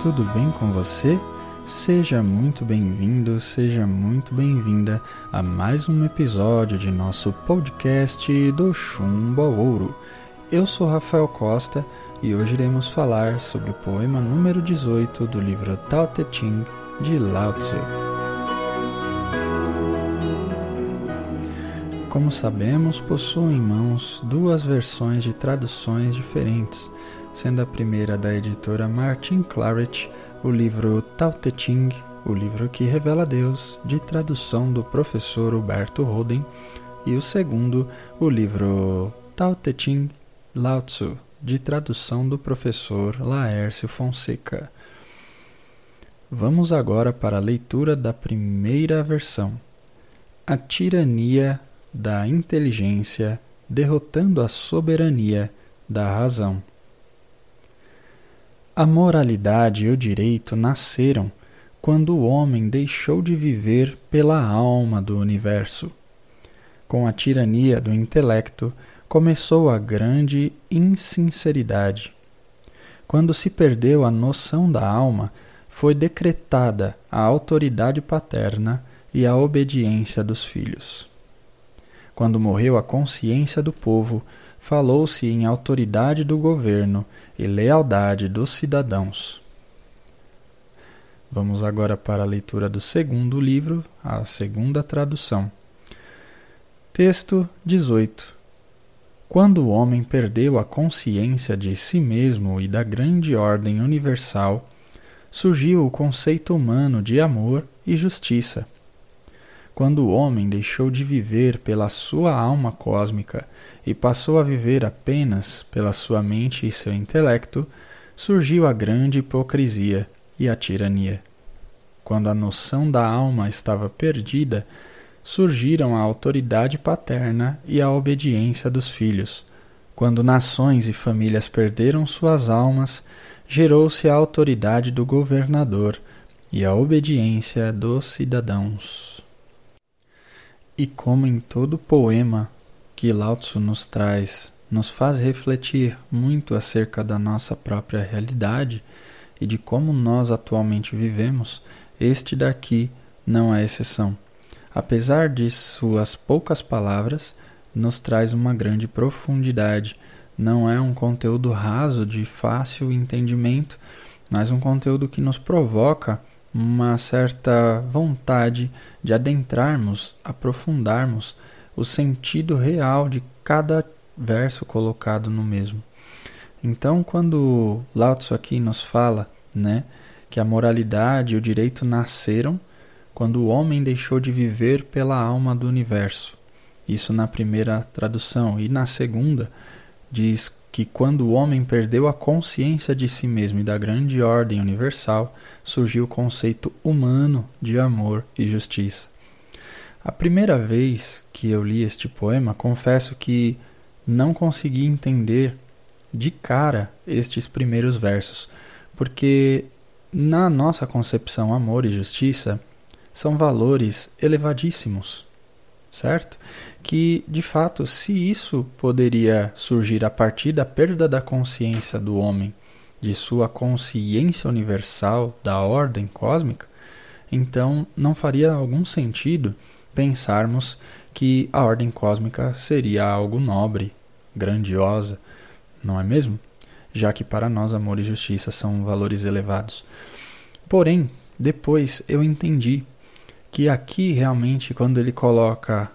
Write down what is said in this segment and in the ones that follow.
tudo bem com você? Seja muito bem-vindo, seja muito bem-vinda a mais um episódio de nosso podcast do Chumbo Ouro. Eu sou Rafael Costa e hoje iremos falar sobre o poema número 18 do livro Tao Te Ching de Lao Tzu. Como sabemos, possuo em mãos duas versões de traduções diferentes sendo a primeira da editora Martin Claret, o livro Tao Te Ching, o livro que revela Deus, de tradução do professor Huberto Roden, e o segundo, o livro Tao Te Ching Lao Tzu, de tradução do professor Laércio Fonseca. Vamos agora para a leitura da primeira versão. A tirania da inteligência derrotando a soberania da razão. A moralidade e o direito nasceram quando o homem deixou de viver pela alma do universo. Com a tirania do intelecto começou a grande insinceridade. Quando se perdeu a noção da alma, foi decretada a autoridade paterna e a obediência dos filhos. Quando morreu a consciência do povo, falou-se em autoridade do governo e lealdade dos cidadãos. Vamos agora para a leitura do segundo livro, a segunda tradução. Texto 18. Quando o homem perdeu a consciência de si mesmo e da grande ordem universal, surgiu o conceito humano de amor e justiça. Quando o homem deixou de viver pela sua alma cósmica e passou a viver apenas pela sua mente e seu intelecto, surgiu a grande hipocrisia e a tirania. Quando a noção da alma estava perdida, surgiram a autoridade paterna e a obediência dos filhos. Quando nações e famílias perderam suas almas, gerou-se a autoridade do governador e a obediência dos cidadãos. E como em todo poema que Lao Tzu nos traz nos faz refletir muito acerca da nossa própria realidade e de como nós atualmente vivemos, este daqui não é exceção. Apesar de suas poucas palavras, nos traz uma grande profundidade. Não é um conteúdo raso de fácil entendimento, mas um conteúdo que nos provoca uma certa vontade de adentrarmos, aprofundarmos o sentido real de cada verso colocado no mesmo. Então, quando Lao aqui nos fala, né, que a moralidade e o direito nasceram quando o homem deixou de viver pela alma do universo. Isso na primeira tradução e na segunda diz que quando o homem perdeu a consciência de si mesmo e da grande ordem universal, surgiu o conceito humano de amor e justiça. A primeira vez que eu li este poema, confesso que não consegui entender de cara estes primeiros versos, porque na nossa concepção amor e justiça são valores elevadíssimos, certo? Que de fato, se isso poderia surgir a partir da perda da consciência do homem, de sua consciência universal da ordem cósmica, então não faria algum sentido pensarmos que a ordem cósmica seria algo nobre, grandiosa, não é mesmo? Já que para nós amor e justiça são valores elevados. Porém, depois eu entendi que aqui realmente, quando ele coloca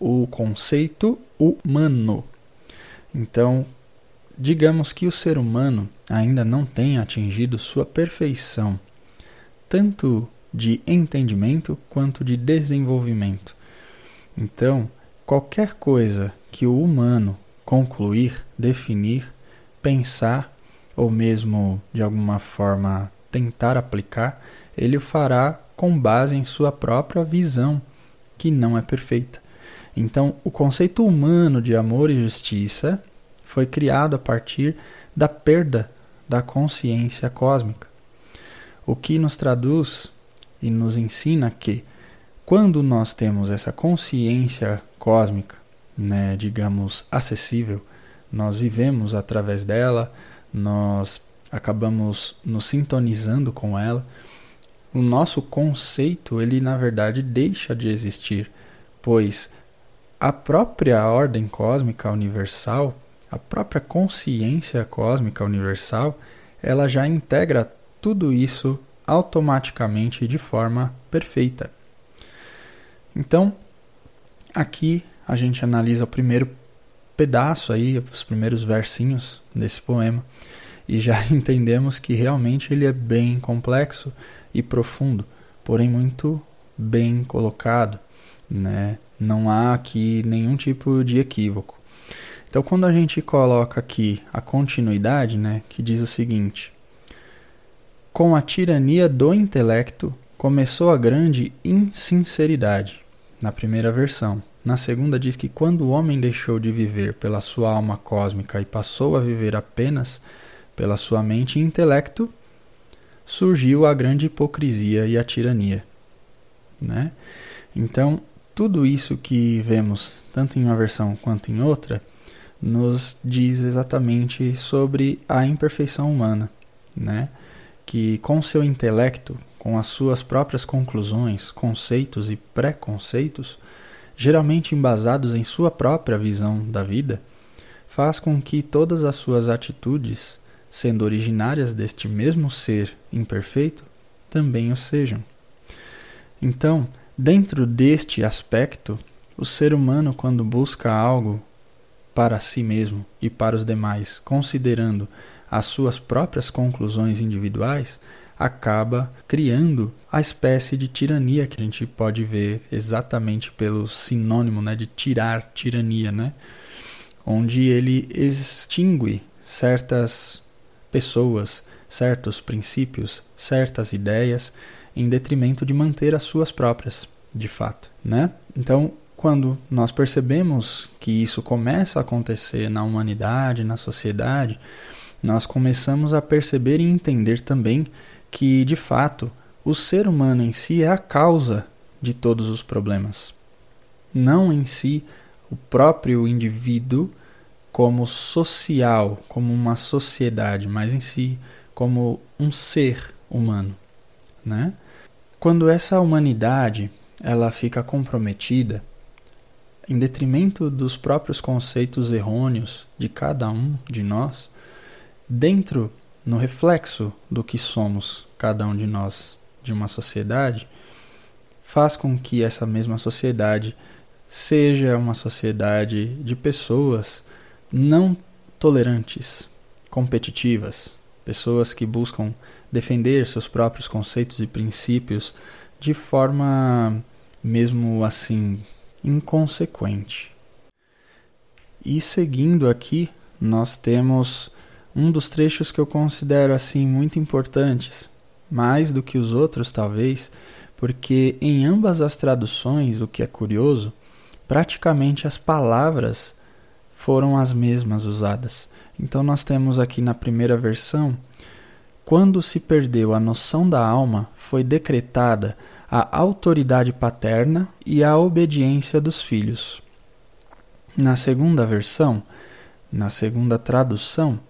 o conceito humano, então, digamos que o ser humano ainda não tenha atingido sua perfeição, tanto de entendimento quanto de desenvolvimento. Então, qualquer coisa que o humano concluir, definir, pensar ou mesmo de alguma forma tentar aplicar, ele o fará com base em sua própria visão, que não é perfeita. Então, o conceito humano de amor e justiça foi criado a partir da perda da consciência cósmica, o que nos traduz e nos ensina que quando nós temos essa consciência cósmica, né, digamos, acessível, nós vivemos através dela, nós acabamos nos sintonizando com ela, o nosso conceito, ele na verdade deixa de existir, pois a própria ordem cósmica universal, a própria consciência cósmica universal, ela já integra tudo isso automaticamente de forma perfeita. Então, aqui a gente analisa o primeiro pedaço aí, os primeiros versinhos desse poema, e já entendemos que realmente ele é bem complexo e profundo, porém muito bem colocado, né? Não há aqui nenhum tipo de equívoco. Então, quando a gente coloca aqui a continuidade, né, que diz o seguinte: Com a tirania do intelecto começou a grande insinceridade, na primeira versão. Na segunda, diz que quando o homem deixou de viver pela sua alma cósmica e passou a viver apenas pela sua mente e intelecto, surgiu a grande hipocrisia e a tirania. Né? Então, tudo isso que vemos, tanto em uma versão quanto em outra, nos diz exatamente sobre a imperfeição humana, né? que com seu intelecto, com as suas próprias conclusões, conceitos e preconceitos, geralmente embasados em sua própria visão da vida, faz com que todas as suas atitudes, sendo originárias deste mesmo ser imperfeito, também o sejam. Então, dentro deste aspecto, o ser humano, quando busca algo para si mesmo e para os demais, considerando as suas próprias conclusões individuais, acaba criando a espécie de tirania que a gente pode ver exatamente pelo sinônimo né, de tirar, tirania, né? onde ele extingue certas pessoas, certos princípios, certas ideias, em detrimento de manter as suas próprias, de fato. Né? Então, quando nós percebemos que isso começa a acontecer na humanidade, na sociedade, nós começamos a perceber e entender também que, de fato, o ser humano em si é a causa de todos os problemas. Não em si o próprio indivíduo como social, como uma sociedade, mas em si como um ser humano, né? Quando essa humanidade ela fica comprometida em detrimento dos próprios conceitos errôneos de cada um de nós, dentro no reflexo do que somos cada um de nós de uma sociedade, faz com que essa mesma sociedade seja uma sociedade de pessoas não tolerantes, competitivas, pessoas que buscam defender seus próprios conceitos e princípios de forma mesmo assim inconsequente. E seguindo aqui, nós temos um dos trechos que eu considero assim muito importantes, mais do que os outros talvez, porque em ambas as traduções, o que é curioso, praticamente as palavras foram as mesmas usadas. Então nós temos aqui na primeira versão, quando se perdeu a noção da alma, foi decretada a autoridade paterna e a obediência dos filhos. Na segunda versão, na segunda tradução,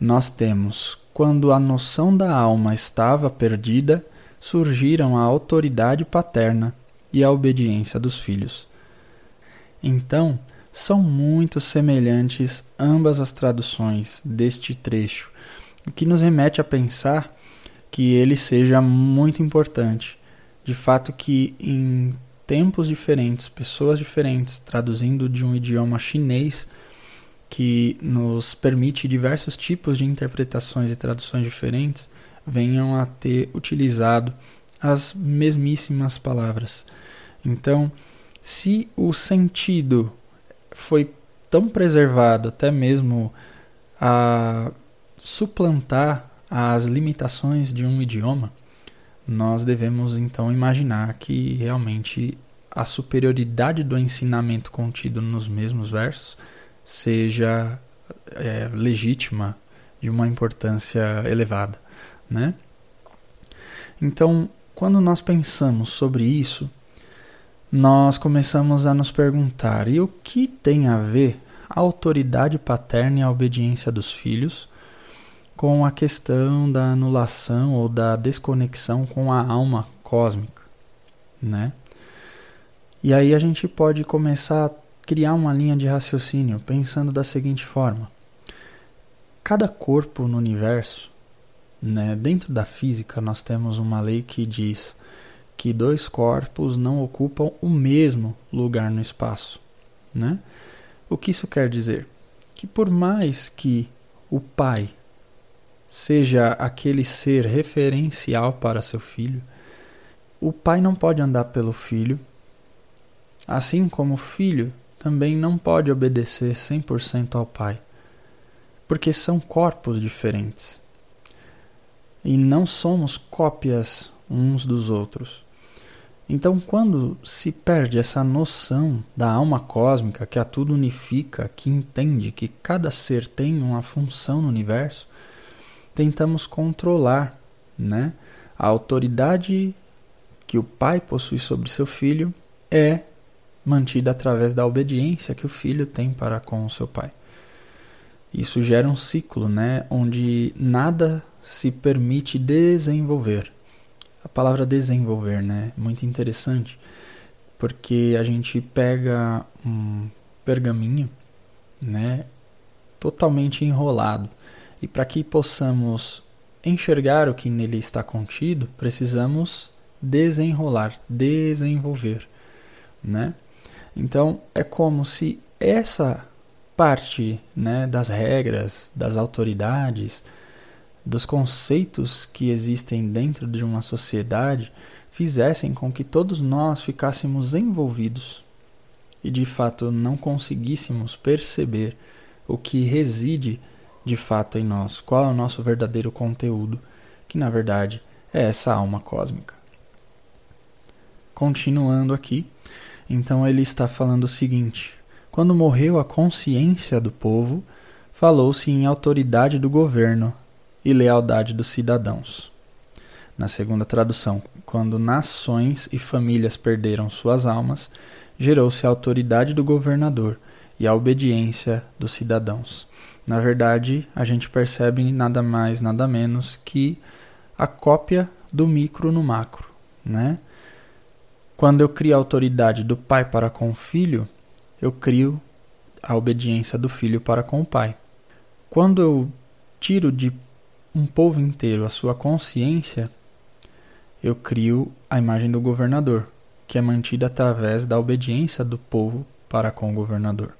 nós temos: quando a noção da alma estava perdida, surgiram a autoridade paterna e a obediência dos filhos. Então, são muito semelhantes ambas as traduções deste trecho, o que nos remete a pensar que ele seja muito importante. De fato, que em tempos diferentes, pessoas diferentes, traduzindo de um idioma chinês que nos permite diversos tipos de interpretações e traduções diferentes venham a ter utilizado as mesmíssimas palavras. Então, se o sentido foi tão preservado, até mesmo a suplantar as limitações de um idioma, nós devemos então imaginar que realmente a superioridade do ensinamento contido nos mesmos versos seja é, legítima de uma importância elevada, né? Então, quando nós pensamos sobre isso, nós começamos a nos perguntar: e o que tem a ver a autoridade paterna e a obediência dos filhos com a questão da anulação ou da desconexão com a alma cósmica, né? E aí a gente pode começar a criar uma linha de raciocínio pensando da seguinte forma: cada corpo no universo, né, dentro da física nós temos uma lei que diz que dois corpos não ocupam o mesmo lugar no espaço, né? O que isso quer dizer? Que por mais que o pai seja aquele ser referencial para seu filho, o pai não pode andar pelo filho, assim como o filho também não pode obedecer 100% ao pai, porque são corpos diferentes e não somos cópias uns dos outros. Então, quando se perde essa noção da alma cósmica que a tudo unifica, que entende que cada ser tem uma função no universo, tentamos controlar, né? A autoridade que o pai possui sobre seu filho é mantida através da obediência que o filho tem para com o seu pai. Isso gera um ciclo, né, onde nada se permite desenvolver a palavra desenvolver, né? Muito interessante, porque a gente pega um pergaminho, né? Totalmente enrolado. E para que possamos enxergar o que nele está contido, precisamos desenrolar, desenvolver, né? Então é como se essa parte, né, das regras, das autoridades, dos conceitos que existem dentro de uma sociedade fizessem com que todos nós ficássemos envolvidos e de fato não conseguíssemos perceber o que reside de fato em nós, qual é o nosso verdadeiro conteúdo, que na verdade é essa alma cósmica. Continuando aqui, então ele está falando o seguinte: quando morreu a consciência do povo, falou-se em autoridade do governo, e lealdade dos cidadãos. Na segunda tradução, quando nações e famílias perderam suas almas, gerou-se a autoridade do governador e a obediência dos cidadãos. Na verdade, a gente percebe nada mais, nada menos que a cópia do micro no macro, né? Quando eu crio a autoridade do pai para com o filho, eu crio a obediência do filho para com o pai. Quando eu tiro de um povo inteiro a sua consciência, eu crio a imagem do governador, que é mantida através da obediência do povo para com o governador.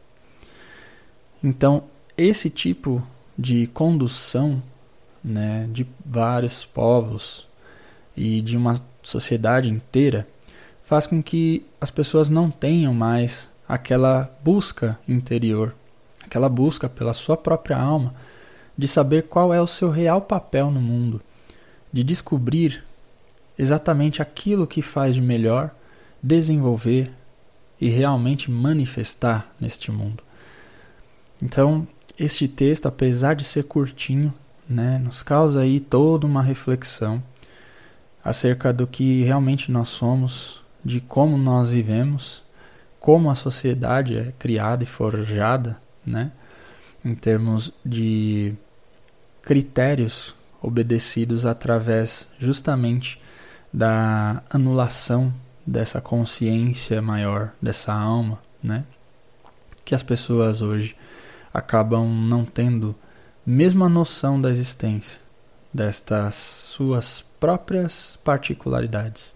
Então, esse tipo de condução né, de vários povos e de uma sociedade inteira faz com que as pessoas não tenham mais aquela busca interior, aquela busca pela sua própria alma de saber qual é o seu real papel no mundo, de descobrir exatamente aquilo que faz de melhor, desenvolver e realmente manifestar neste mundo. Então, este texto, apesar de ser curtinho, né, nos causa aí toda uma reflexão acerca do que realmente nós somos, de como nós vivemos, como a sociedade é criada e forjada, né, em termos de critérios obedecidos através justamente da anulação dessa consciência maior, dessa alma, né? Que as pessoas hoje acabam não tendo mesmo a noção da existência destas suas próprias particularidades.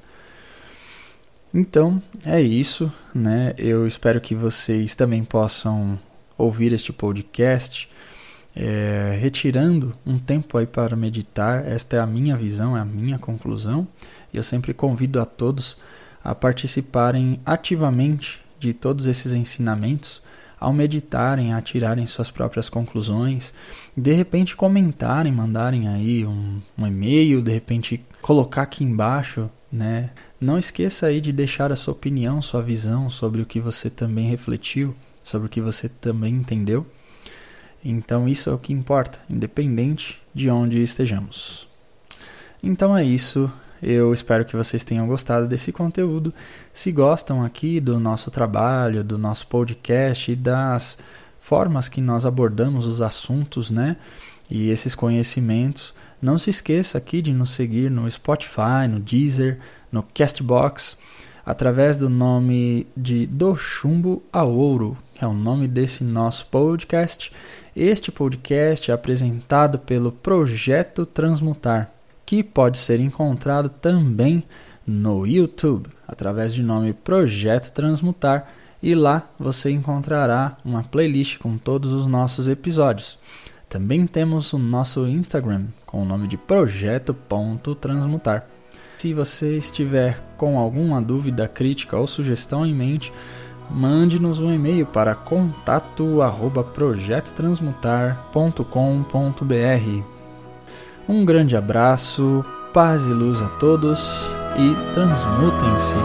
Então, é isso, né? Eu espero que vocês também possam ouvir este podcast é, retirando um tempo aí para meditar. Esta é a minha visão, é a minha conclusão. E eu sempre convido a todos a participarem ativamente de todos esses ensinamentos, ao meditarem, a tirarem suas próprias conclusões, de repente comentarem, mandarem aí um, um e-mail, de repente colocar aqui embaixo, né? Não esqueça aí de deixar a sua opinião, sua visão sobre o que você também refletiu, sobre o que você também entendeu. Então isso é o que importa, independente de onde estejamos. Então é isso. Eu espero que vocês tenham gostado desse conteúdo. Se gostam aqui do nosso trabalho, do nosso podcast e das formas que nós abordamos os assuntos, né? e esses conhecimentos, não se esqueça aqui de nos seguir no Spotify, no Deezer, no Castbox, através do nome de Do Chumbo ao Ouro, que é o nome desse nosso podcast. Este podcast é apresentado pelo Projeto Transmutar, que pode ser encontrado também no YouTube, através do nome Projeto Transmutar, e lá você encontrará uma playlist com todos os nossos episódios. Também temos o nosso Instagram com o nome de projeto.transmutar. Se você estiver com alguma dúvida, crítica ou sugestão em mente, mande-nos um e-mail para contato@projetotransmutar.com.br. Um grande abraço, paz e luz a todos e transmutem-se.